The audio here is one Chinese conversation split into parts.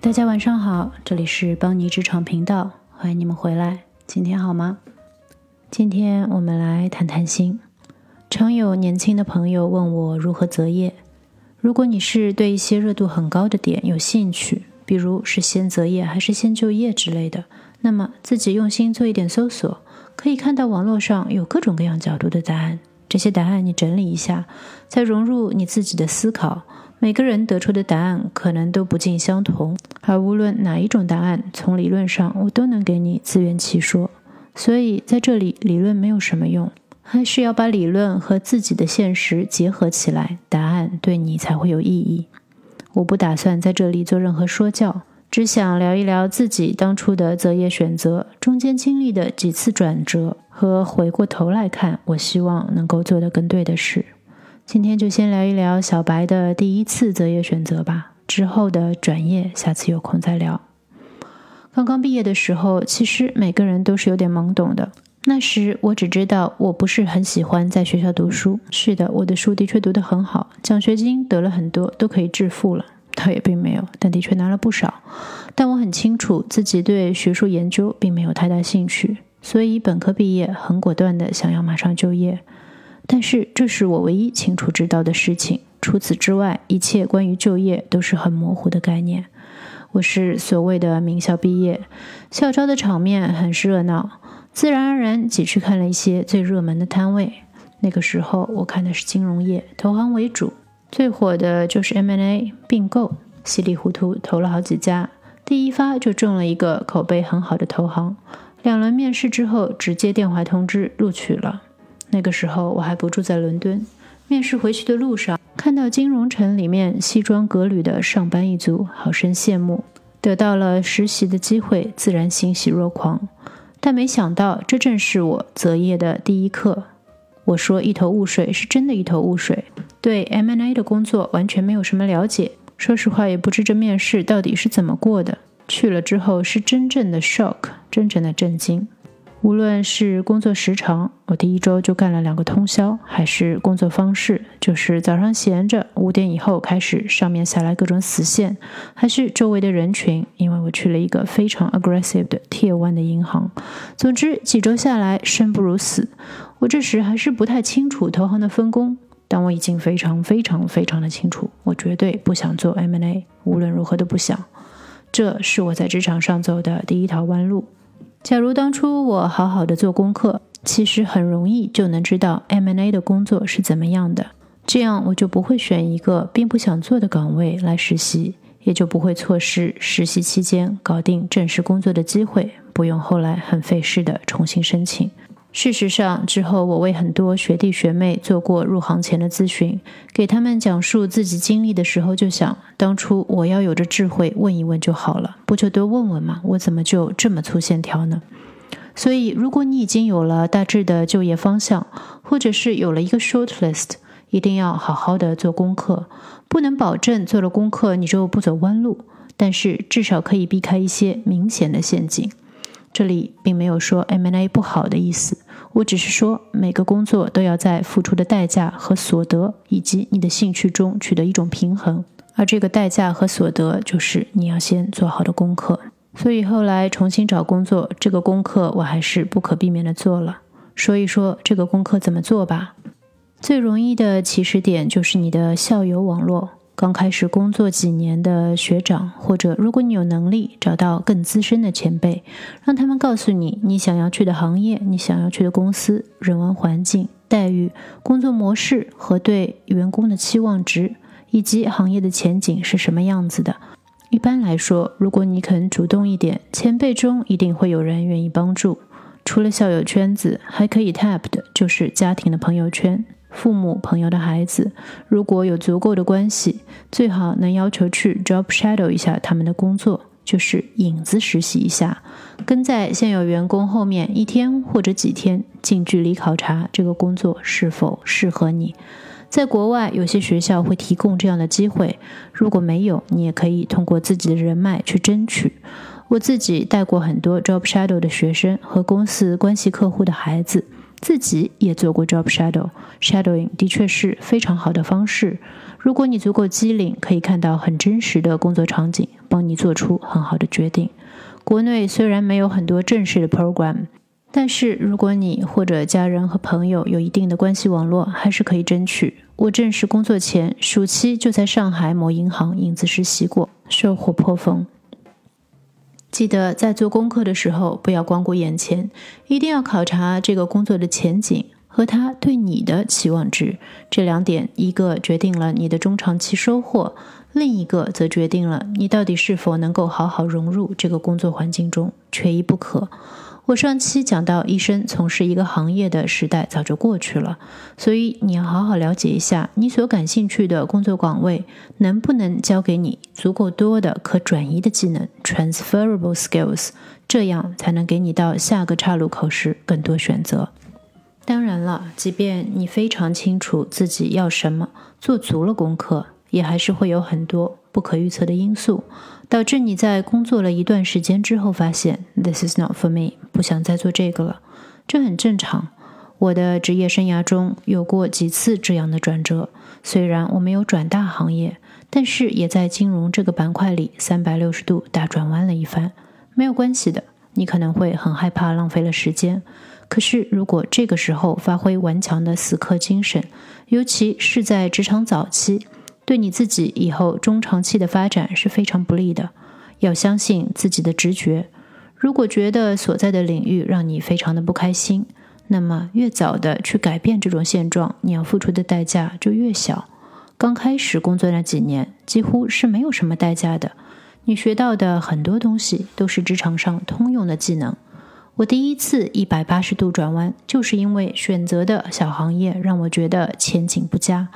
大家晚上好，这里是邦尼职场频道，欢迎你们回来。今天好吗？今天我们来谈谈心。常有年轻的朋友问我如何择业。如果你是对一些热度很高的点有兴趣，比如是先择业还是先就业之类的，那么自己用心做一点搜索，可以看到网络上有各种各样角度的答案。这些答案你整理一下，再融入你自己的思考。每个人得出的答案可能都不尽相同，而无论哪一种答案，从理论上我都能给你自圆其说。所以在这里，理论没有什么用，还是要把理论和自己的现实结合起来，答案对你才会有意义。我不打算在这里做任何说教，只想聊一聊自己当初的择业选择，中间经历的几次转折，和回过头来看，我希望能够做得更对的事。今天就先聊一聊小白的第一次择业选择吧，之后的转业，下次有空再聊。刚刚毕业的时候，其实每个人都是有点懵懂的。那时我只知道我不是很喜欢在学校读书。是的，我的书的确读得很好，奖学金得了很多，都可以致富了。倒也并没有，但的确拿了不少。但我很清楚自己对学术研究并没有太大兴趣，所以本科毕业很果断的想要马上就业。但是这是我唯一清楚知道的事情。除此之外，一切关于就业都是很模糊的概念。我是所谓的名校毕业，校招的场面很是热闹，自然而然挤去看了一些最热门的摊位。那个时候我看的是金融业，投行为主，最火的就是 M&A 并购，稀里糊涂投了好几家，第一发就中了一个口碑很好的投行。两轮面试之后，直接电话通知录取了。那个时候我还不住在伦敦，面试回去的路上，看到金融城里面西装革履的上班一族，好生羡慕。得到了实习的机会，自然欣喜若狂。但没想到，这正是我择业的第一课。我说一头雾水，是真的一头雾水，对 MNA 的工作完全没有什么了解。说实话，也不知这面试到底是怎么过的。去了之后，是真正的 shock，真正的震惊。无论是工作时长，我第一周就干了两个通宵，还是工作方式，就是早上闲着，五点以后开始上面下来各种死线，还是周围的人群，因为我去了一个非常 aggressive 的 Tier One 的银行。总之几周下来，生不如死。我这时还是不太清楚投行的分工，但我已经非常非常非常的清楚，我绝对不想做 M&A，无论如何都不想。这是我在职场上走的第一条弯路。假如当初我好好的做功课，其实很容易就能知道 M&A 的工作是怎么样的，这样我就不会选一个并不想做的岗位来实习，也就不会错失实习期间搞定正式工作的机会，不用后来很费事的重新申请。事实上，之后我为很多学弟学妹做过入行前的咨询，给他们讲述自己经历的时候，就想当初我要有着智慧问一问就好了，不就多问问吗？我怎么就这么粗线条呢？所以，如果你已经有了大致的就业方向，或者是有了一个 short list，一定要好好的做功课。不能保证做了功课你就不走弯路，但是至少可以避开一些明显的陷阱。这里并没有说 M&A 不好的意思，我只是说每个工作都要在付出的代价和所得以及你的兴趣中取得一种平衡，而这个代价和所得就是你要先做好的功课。所以后来重新找工作，这个功课我还是不可避免的做了。说一说这个功课怎么做吧。最容易的起始点就是你的校友网络。刚开始工作几年的学长，或者如果你有能力找到更资深的前辈，让他们告诉你你想要去的行业、你想要去的公司、人文环境、待遇、工作模式和对员工的期望值，以及行业的前景是什么样子的。一般来说，如果你肯主动一点，前辈中一定会有人愿意帮助。除了校友圈子，还可以 tap 的就是家庭的朋友圈。父母、朋友的孩子，如果有足够的关系，最好能要求去 job shadow 一下他们的工作，就是影子实习一下，跟在现有员工后面一天或者几天，近距离考察这个工作是否适合你。在国外，有些学校会提供这样的机会，如果没有，你也可以通过自己的人脉去争取。我自己带过很多 job shadow 的学生和公司关系客户的孩子。自己也做过 job shadow，shadowing 的确是非常好的方式。如果你足够机灵，可以看到很真实的工作场景，帮你做出很好的决定。国内虽然没有很多正式的 program，但是如果你或者家人和朋友有一定的关系网络，还是可以争取。我正式工作前，暑期就在上海某银行影子实习过，收获颇丰。记得在做功课的时候，不要光顾眼前，一定要考察这个工作的前景和他对你的期望值。这两点，一个决定了你的中长期收获，另一个则决定了你到底是否能够好好融入这个工作环境中，缺一不可。我上期讲到，医生从事一个行业的时代早就过去了，所以你要好好了解一下你所感兴趣的工作岗位能不能教给你足够多的可转移的技能 （transferable skills），这样才能给你到下个岔路口时更多选择。当然了，即便你非常清楚自己要什么，做足了功课，也还是会有很多不可预测的因素。导致你在工作了一段时间之后，发现 This is not for me，不想再做这个了，这很正常。我的职业生涯中有过几次这样的转折，虽然我没有转大行业，但是也在金融这个板块里三百六十度大转弯了一番。没有关系的，你可能会很害怕浪费了时间，可是如果这个时候发挥顽强的死磕精神，尤其是在职场早期。对你自己以后中长期的发展是非常不利的。要相信自己的直觉。如果觉得所在的领域让你非常的不开心，那么越早的去改变这种现状，你要付出的代价就越小。刚开始工作那几年，几乎是没有什么代价的。你学到的很多东西都是职场上通用的技能。我第一次一百八十度转弯，就是因为选择的小行业让我觉得前景不佳。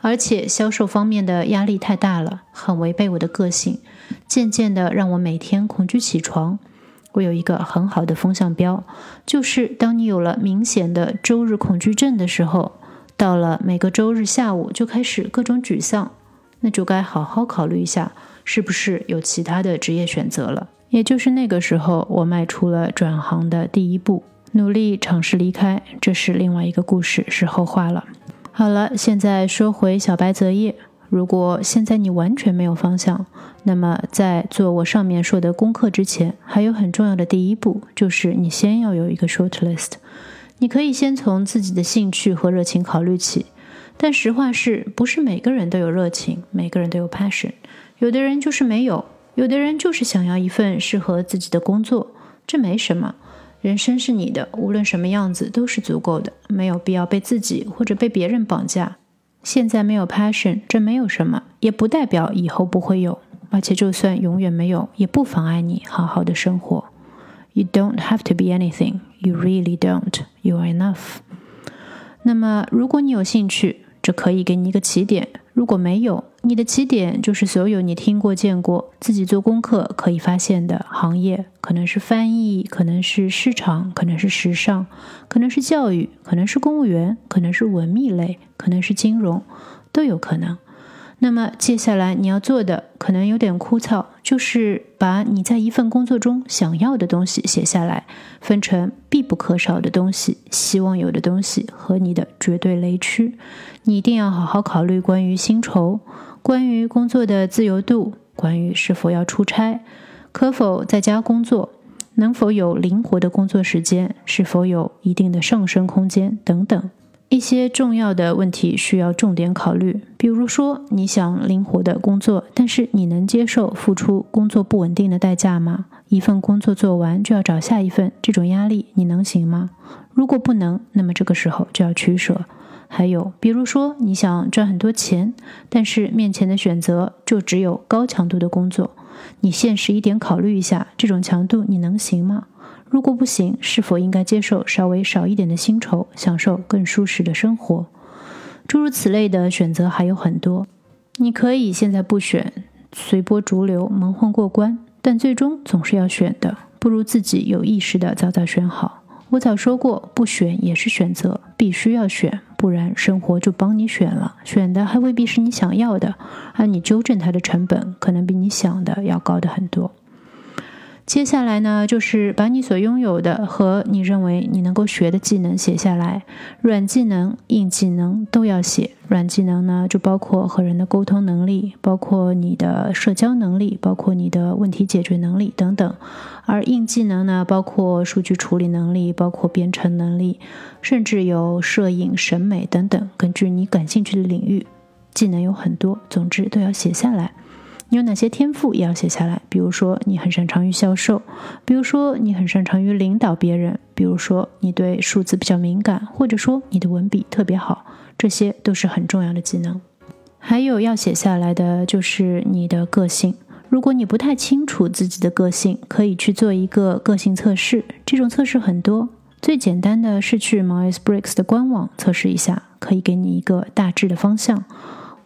而且销售方面的压力太大了，很违背我的个性，渐渐的让我每天恐惧起床。我有一个很好的风向标，就是当你有了明显的周日恐惧症的时候，到了每个周日下午就开始各种沮丧，那就该好好考虑一下，是不是有其他的职业选择了。也就是那个时候，我迈出了转行的第一步，努力尝试离开。这是另外一个故事，是后话了。好了，现在说回小白择业。如果现在你完全没有方向，那么在做我上面说的功课之前，还有很重要的第一步，就是你先要有一个 short list。你可以先从自己的兴趣和热情考虑起，但实话是不是每个人都有热情，每个人都有 passion？有的人就是没有，有的人就是想要一份适合自己的工作，这没什么。人生是你的，无论什么样子都是足够的，没有必要被自己或者被别人绑架。现在没有 passion，这没有什么，也不代表以后不会有。而且就算永远没有，也不妨碍你好好的生活。You don't have to be anything, you really don't. You are enough. 那么，如果你有兴趣，这可以给你一个起点。如果没有，你的起点就是所有你听过、见过、自己做功课可以发现的行业，可能是翻译，可能是市场，可能是时尚，可能是教育，可能是公务员，可能是文秘类，可能是金融，都有可能。那么接下来你要做的可能有点枯燥，就是把你在一份工作中想要的东西写下来，分成必不可少的东西、希望有的东西和你的绝对雷区。你一定要好好考虑关于薪酬、关于工作的自由度、关于是否要出差、可否在家工作、能否有灵活的工作时间、是否有一定的上升空间等等。一些重要的问题需要重点考虑，比如说你想灵活的工作，但是你能接受付出工作不稳定的代价吗？一份工作做完就要找下一份，这种压力你能行吗？如果不能，那么这个时候就要取舍。还有，比如说你想赚很多钱，但是面前的选择就只有高强度的工作，你现实一点考虑一下，这种强度你能行吗？如果不行，是否应该接受稍微少一点的薪酬，享受更舒适的生活？诸如此类的选择还有很多。你可以现在不选，随波逐流，蒙混过关，但最终总是要选的。不如自己有意识的早早选好。我早说过，不选也是选择，必须要选，不然生活就帮你选了，选的还未必是你想要的，而你纠正它的成本可能比你想的要高的很多。接下来呢，就是把你所拥有的和你认为你能够学的技能写下来，软技能、硬技能都要写。软技能呢，就包括和人的沟通能力，包括你的社交能力，包括你的问题解决能力等等。而硬技能呢，包括数据处理能力，包括编程能力，甚至有摄影、审美等等。根据你感兴趣的领域，技能有很多，总之都要写下来。你有哪些天赋也要写下来，比如说你很擅长于销售，比如说你很擅长于领导别人，比如说你对数字比较敏感，或者说你的文笔特别好，这些都是很重要的技能。还有要写下来的就是你的个性。如果你不太清楚自己的个性，可以去做一个个性测试。这种测试很多，最简单的是去 Myers-Briggs 的官网测试一下，可以给你一个大致的方向。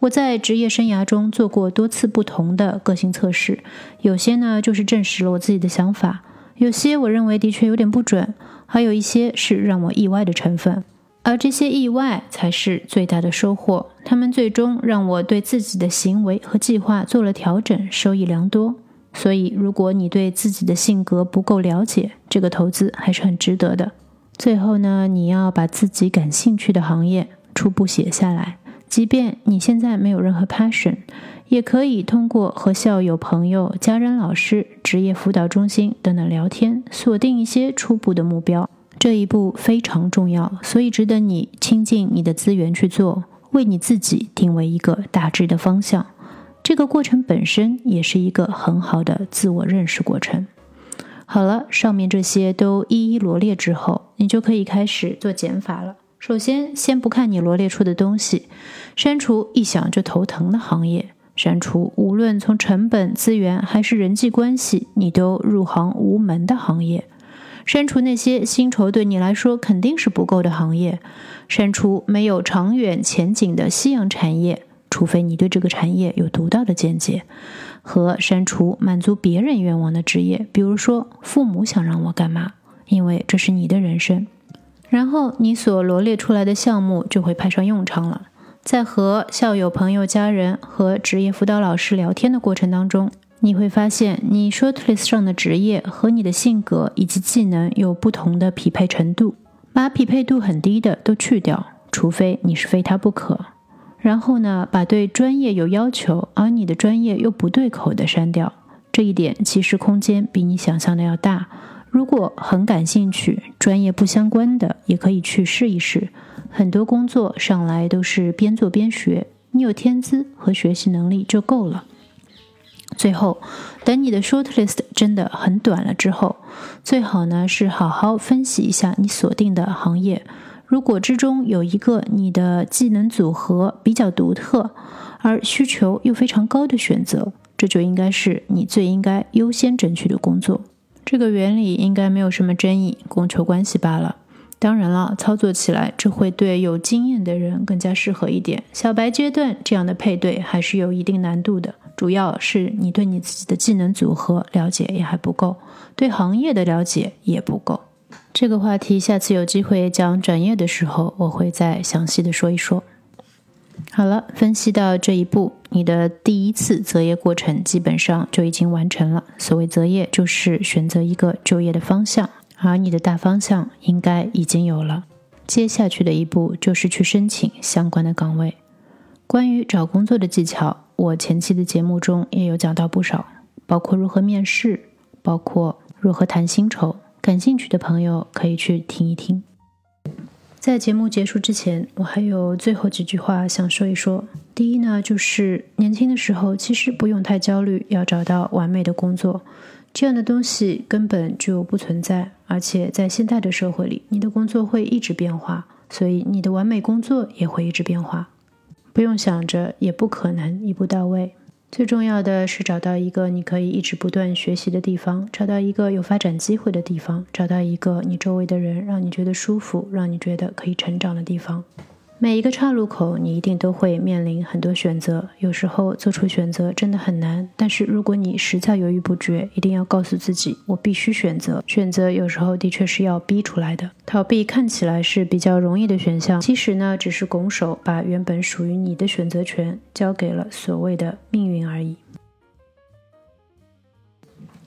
我在职业生涯中做过多次不同的个性测试，有些呢就是证实了我自己的想法，有些我认为的确有点不准，还有一些是让我意外的成分，而这些意外才是最大的收获。他们最终让我对自己的行为和计划做了调整，收益良多。所以，如果你对自己的性格不够了解，这个投资还是很值得的。最后呢，你要把自己感兴趣的行业初步写下来。即便你现在没有任何 passion，也可以通过和校友、朋友、家人、老师、职业辅导中心等等聊天，锁定一些初步的目标。这一步非常重要，所以值得你倾尽你的资源去做，为你自己定为一个大致的方向。这个过程本身也是一个很好的自我认识过程。好了，上面这些都一一罗列之后，你就可以开始做减法了。首先，先不看你罗列出的东西，删除一想就头疼的行业，删除无论从成本、资源还是人际关系，你都入行无门的行业，删除那些薪酬对你来说肯定是不够的行业，删除没有长远前景的夕阳产业，除非你对这个产业有独到的见解，和删除满足别人愿望的职业，比如说父母想让我干嘛，因为这是你的人生。然后你所罗列出来的项目就会派上用场了。在和校友、朋友、家人和职业辅导老师聊天的过程当中，你会发现你 shortlist 上的职业和你的性格以及技能有不同的匹配程度。把匹配度很低的都去掉，除非你是非他不可。然后呢，把对专业有要求而你的专业又不对口的删掉。这一点其实空间比你想象的要大。如果很感兴趣，专业不相关的也可以去试一试。很多工作上来都是边做边学，你有天资和学习能力就够了。最后，等你的 shortlist 真的很短了之后，最好呢是好好分析一下你锁定的行业。如果之中有一个你的技能组合比较独特，而需求又非常高的选择，这就应该是你最应该优先争取的工作。这个原理应该没有什么争议，供求关系罢了。当然了，操作起来这会对有经验的人更加适合一点。小白阶段这样的配对还是有一定难度的，主要是你对你自己的技能组合了解也还不够，对行业的了解也不够。这个话题下次有机会讲转业的时候，我会再详细的说一说。好了，分析到这一步，你的第一次择业过程基本上就已经完成了。所谓择业，就是选择一个就业的方向，而你的大方向应该已经有了。接下去的一步就是去申请相关的岗位。关于找工作的技巧，我前期的节目中也有讲到不少，包括如何面试，包括如何谈薪酬。感兴趣的朋友可以去听一听。在节目结束之前，我还有最后几句话想说一说。第一呢，就是年轻的时候其实不用太焦虑，要找到完美的工作，这样的东西根本就不存在。而且在现代的社会里，你的工作会一直变化，所以你的完美工作也会一直变化。不用想着，也不可能一步到位。最重要的是找到一个你可以一直不断学习的地方，找到一个有发展机会的地方，找到一个你周围的人让你觉得舒服、让你觉得可以成长的地方。每一个岔路口，你一定都会面临很多选择，有时候做出选择真的很难。但是如果你实在犹豫不决，一定要告诉自己，我必须选择。选择有时候的确是要逼出来的。逃避看起来是比较容易的选项，其实呢，只是拱手把原本属于你的选择权交给了所谓的命运而已。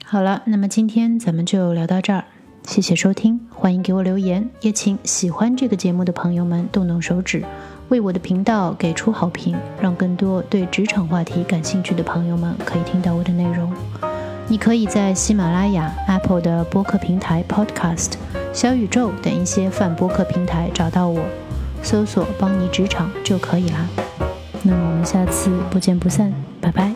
好了，那么今天咱们就聊到这儿，谢谢收听，欢迎给我留言，也请喜欢这个节目的朋友们动动手指，为我的频道给出好评，让更多对职场话题感兴趣的朋友们可以听到我的内容。你可以在喜马拉雅、Apple 的播客平台 Podcast、小宇宙等一些泛播客平台找到我，搜索“邦尼职场”就可以啦。那么我们下次不见不散，拜拜。